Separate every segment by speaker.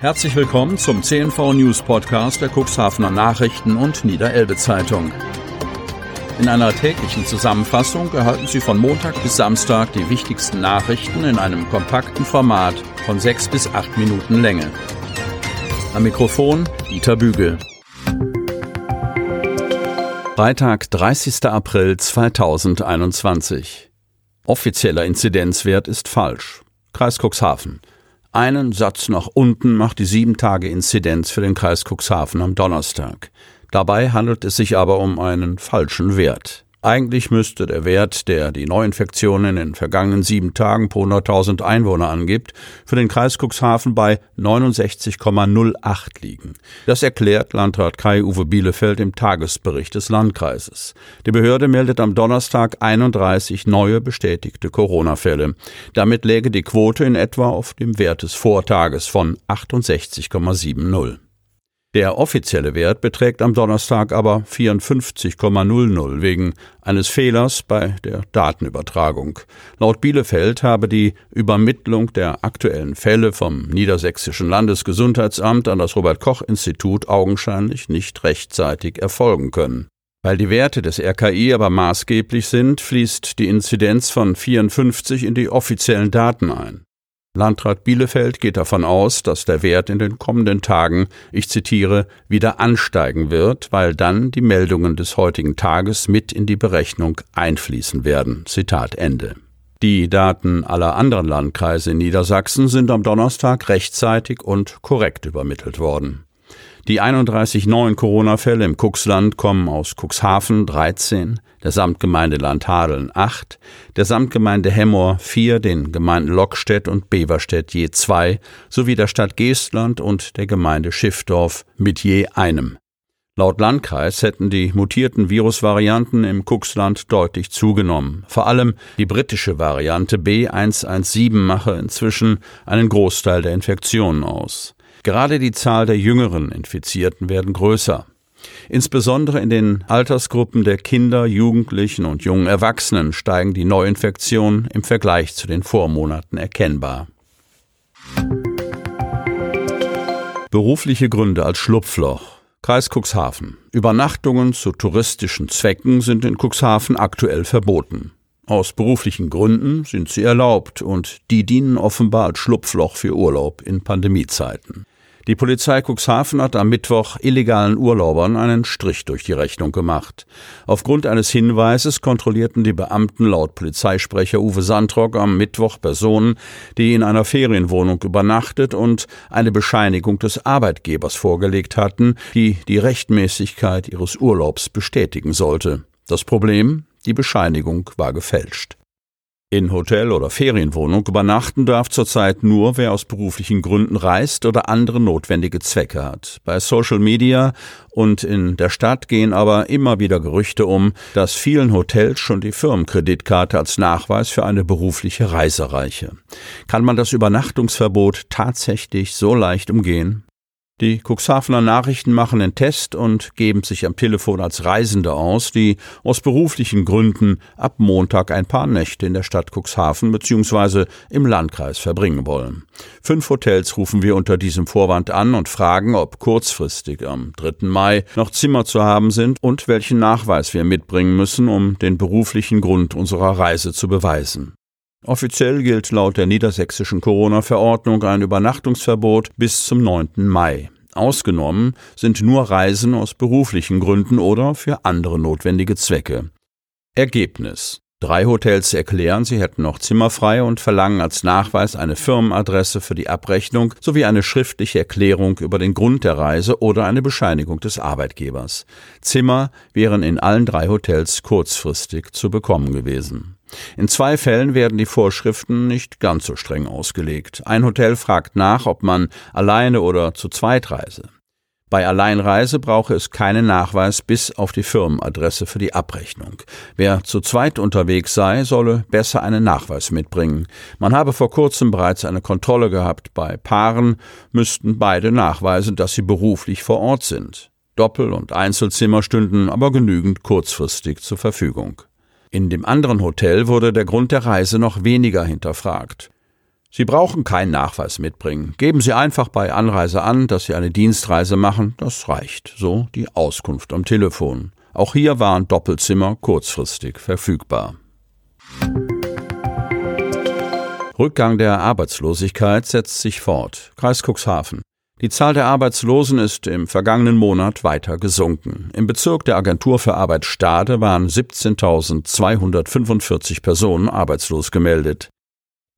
Speaker 1: Herzlich willkommen zum CNV News Podcast der Cuxhavener Nachrichten und Niederelbe Zeitung. In einer täglichen Zusammenfassung erhalten Sie von Montag bis Samstag die wichtigsten Nachrichten in einem kompakten Format von sechs bis acht Minuten Länge. Am Mikrofon Dieter Bügel. Freitag, 30. April 2021. Offizieller Inzidenzwert ist falsch. Kreis Cuxhaven. Einen Satz nach unten macht die 7-Tage-Inzidenz für den Kreis Cuxhaven am Donnerstag. Dabei handelt es sich aber um einen falschen Wert. Eigentlich müsste der Wert, der die Neuinfektionen in den vergangenen sieben Tagen pro 100.000 Einwohner angibt, für den Kreis Cuxhaven bei 69,08 liegen. Das erklärt Landrat Kai-Uwe Bielefeld im Tagesbericht des Landkreises. Die Behörde meldet am Donnerstag 31 neue bestätigte Corona-Fälle. Damit läge die Quote in etwa auf dem Wert des Vortages von 68,70. Der offizielle Wert beträgt am Donnerstag aber 54,00 wegen eines Fehlers bei der Datenübertragung. Laut Bielefeld habe die Übermittlung der aktuellen Fälle vom Niedersächsischen Landesgesundheitsamt an das Robert Koch Institut augenscheinlich nicht rechtzeitig erfolgen können. Weil die Werte des RKI aber maßgeblich sind, fließt die Inzidenz von 54 in die offiziellen Daten ein. Landrat Bielefeld geht davon aus, dass der Wert in den kommenden Tagen, ich zitiere, wieder ansteigen wird, weil dann die Meldungen des heutigen Tages mit in die Berechnung einfließen werden. Zitat Ende. Die Daten aller anderen Landkreise in Niedersachsen sind am Donnerstag rechtzeitig und korrekt übermittelt worden. Die 31 neuen Corona-Fälle im Cuxland kommen aus Cuxhaven 13, der Samtgemeinde Landhadeln 8, der Samtgemeinde Hemmoor 4, den Gemeinden Lockstedt und Beverstedt je 2 sowie der Stadt Geestland und der Gemeinde Schiffdorf mit je einem. Laut Landkreis hätten die mutierten Virusvarianten im Cuxland deutlich zugenommen. Vor allem die britische Variante B117 mache inzwischen einen Großteil der Infektionen aus. Gerade die Zahl der jüngeren Infizierten werden größer. Insbesondere in den Altersgruppen der Kinder, Jugendlichen und jungen Erwachsenen steigen die Neuinfektionen im Vergleich zu den Vormonaten erkennbar. Berufliche Gründe als Schlupfloch. Kreis Cuxhaven. Übernachtungen zu touristischen Zwecken sind in Cuxhaven aktuell verboten. Aus beruflichen Gründen sind sie erlaubt und die dienen offenbar als Schlupfloch für Urlaub in Pandemiezeiten. Die Polizei Cuxhaven hat am Mittwoch illegalen Urlaubern einen Strich durch die Rechnung gemacht. Aufgrund eines Hinweises kontrollierten die Beamten laut Polizeisprecher Uwe Sandrock am Mittwoch Personen, die in einer Ferienwohnung übernachtet und eine Bescheinigung des Arbeitgebers vorgelegt hatten, die die Rechtmäßigkeit ihres Urlaubs bestätigen sollte. Das Problem? Die Bescheinigung war gefälscht. In Hotel oder Ferienwohnung übernachten darf zurzeit nur, wer aus beruflichen Gründen reist oder andere notwendige Zwecke hat. Bei Social Media und in der Stadt gehen aber immer wieder Gerüchte um, dass vielen Hotels schon die Firmenkreditkarte als Nachweis für eine berufliche Reise reiche. Kann man das Übernachtungsverbot tatsächlich so leicht umgehen? Die Cuxhavener Nachrichten machen einen Test und geben sich am Telefon als Reisende aus, die aus beruflichen Gründen ab Montag ein paar Nächte in der Stadt Cuxhaven bzw. im Landkreis verbringen wollen. Fünf Hotels rufen wir unter diesem Vorwand an und fragen, ob kurzfristig am 3. Mai noch Zimmer zu haben sind und welchen Nachweis wir mitbringen müssen, um den beruflichen Grund unserer Reise zu beweisen. Offiziell gilt laut der niedersächsischen Corona-Verordnung ein Übernachtungsverbot bis zum 9. Mai. Ausgenommen sind nur Reisen aus beruflichen Gründen oder für andere notwendige Zwecke. Ergebnis Drei Hotels erklären, sie hätten noch Zimmer frei und verlangen als Nachweis eine Firmenadresse für die Abrechnung sowie eine schriftliche Erklärung über den Grund der Reise oder eine Bescheinigung des Arbeitgebers. Zimmer wären in allen drei Hotels kurzfristig zu bekommen gewesen. In zwei Fällen werden die Vorschriften nicht ganz so streng ausgelegt. Ein Hotel fragt nach, ob man alleine oder zu zweit reise. Bei Alleinreise brauche es keinen Nachweis bis auf die Firmenadresse für die Abrechnung. Wer zu zweit unterwegs sei, solle besser einen Nachweis mitbringen. Man habe vor kurzem bereits eine Kontrolle gehabt. Bei Paaren müssten beide nachweisen, dass sie beruflich vor Ort sind. Doppel- und Einzelzimmer stünden aber genügend kurzfristig zur Verfügung. In dem anderen Hotel wurde der Grund der Reise noch weniger hinterfragt. Sie brauchen keinen Nachweis mitbringen. Geben Sie einfach bei Anreise an, dass Sie eine Dienstreise machen. Das reicht. So die Auskunft am Telefon. Auch hier waren Doppelzimmer kurzfristig verfügbar. Rückgang der Arbeitslosigkeit setzt sich fort. Kreis Cuxhaven. Die Zahl der Arbeitslosen ist im vergangenen Monat weiter gesunken. Im Bezirk der Agentur für Arbeit Stade waren 17.245 Personen arbeitslos gemeldet.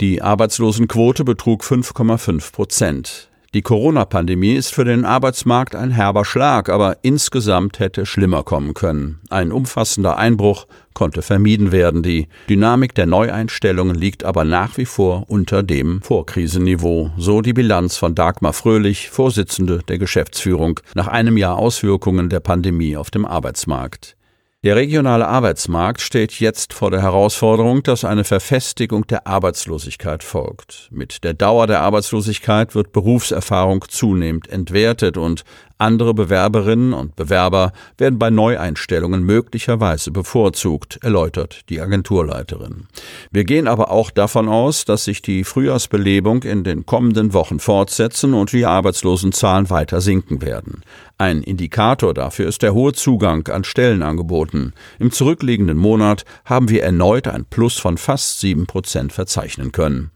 Speaker 1: Die Arbeitslosenquote betrug 5,5 Prozent. Die Corona-Pandemie ist für den Arbeitsmarkt ein herber Schlag, aber insgesamt hätte schlimmer kommen können. Ein umfassender Einbruch konnte vermieden werden. Die Dynamik der Neueinstellungen liegt aber nach wie vor unter dem Vorkrisenniveau. So die Bilanz von Dagmar Fröhlich, Vorsitzende der Geschäftsführung, nach einem Jahr Auswirkungen der Pandemie auf dem Arbeitsmarkt. Der regionale Arbeitsmarkt steht jetzt vor der Herausforderung, dass eine Verfestigung der Arbeitslosigkeit folgt. Mit der Dauer der Arbeitslosigkeit wird Berufserfahrung zunehmend entwertet und andere Bewerberinnen und Bewerber werden bei Neueinstellungen möglicherweise bevorzugt, erläutert die Agenturleiterin. Wir gehen aber auch davon aus, dass sich die Frühjahrsbelebung in den kommenden Wochen fortsetzen und die Arbeitslosenzahlen weiter sinken werden. Ein Indikator dafür ist der hohe Zugang an Stellenangeboten. Im zurückliegenden Monat haben wir erneut ein Plus von fast sieben Prozent verzeichnen können.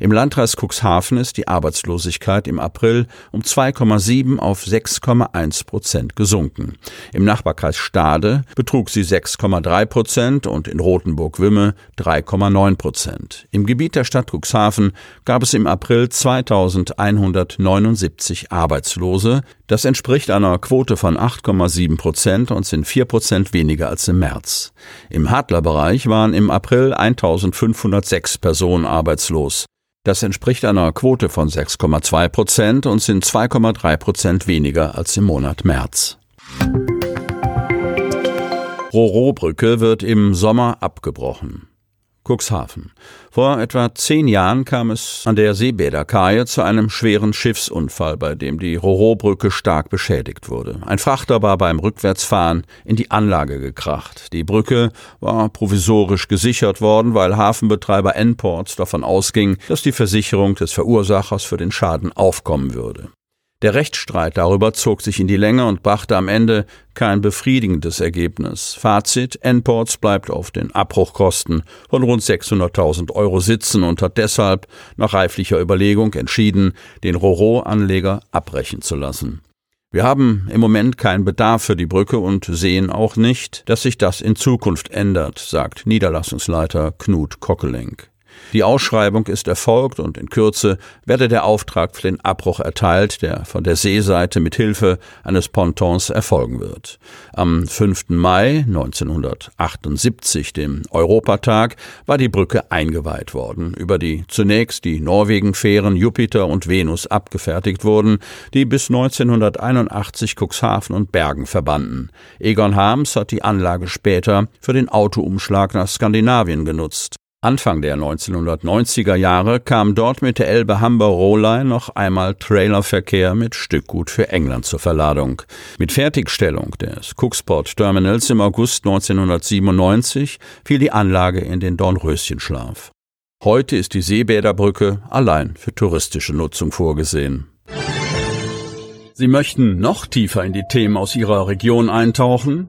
Speaker 1: Im Landkreis Cuxhaven ist die Arbeitslosigkeit im April um 2,7 auf 6,1 Prozent gesunken. Im Nachbarkreis Stade betrug sie 6,3 Prozent und in Rothenburg-Wümme 3,9 Prozent. Im Gebiet der Stadt Cuxhaven gab es im April 2179 Arbeitslose. Das entspricht einer Quote von 8,7 Prozent und sind 4 Prozent weniger als im März. Im Hadlerbereich waren im April 1506 Personen arbeitslos. Das entspricht einer Quote von 6,2 Prozent und sind 2,3 Prozent weniger als im Monat März. Roro-Brücke wird im Sommer abgebrochen. Cuxhaven. Vor etwa zehn Jahren kam es an der Seebäderkaje zu einem schweren Schiffsunfall, bei dem die Roro-Brücke stark beschädigt wurde. Ein Frachter war beim Rückwärtsfahren in die Anlage gekracht. Die Brücke war provisorisch gesichert worden, weil Hafenbetreiber N-Ports davon ausging, dass die Versicherung des Verursachers für den Schaden aufkommen würde. Der Rechtsstreit darüber zog sich in die Länge und brachte am Ende kein befriedigendes Ergebnis. Fazit, N-Ports bleibt auf den Abbruchkosten von rund 600.000 Euro sitzen und hat deshalb nach reiflicher Überlegung entschieden, den Roro-Anleger abbrechen zu lassen. Wir haben im Moment keinen Bedarf für die Brücke und sehen auch nicht, dass sich das in Zukunft ändert, sagt Niederlassungsleiter Knut Kockelenk. Die Ausschreibung ist erfolgt und in Kürze werde der Auftrag für den Abbruch erteilt, der von der Seeseite mit Hilfe eines Pontons erfolgen wird. Am 5. Mai 1978, dem Europatag, war die Brücke eingeweiht worden, über die zunächst die Norwegen-Fähren Jupiter und Venus abgefertigt wurden, die bis 1981 Cuxhaven und Bergen verbanden. Egon Harms hat die Anlage später für den Autoumschlag nach Skandinavien genutzt. Anfang der 1990er Jahre kam dort mit der Elbe Humber Rohline noch einmal Trailerverkehr mit Stückgut für England zur Verladung. Mit Fertigstellung des Cooksport Terminals im August 1997 fiel die Anlage in den Dornröschenschlaf. Heute ist die Seebäderbrücke allein für touristische Nutzung vorgesehen. Sie möchten noch tiefer in die Themen aus Ihrer Region eintauchen?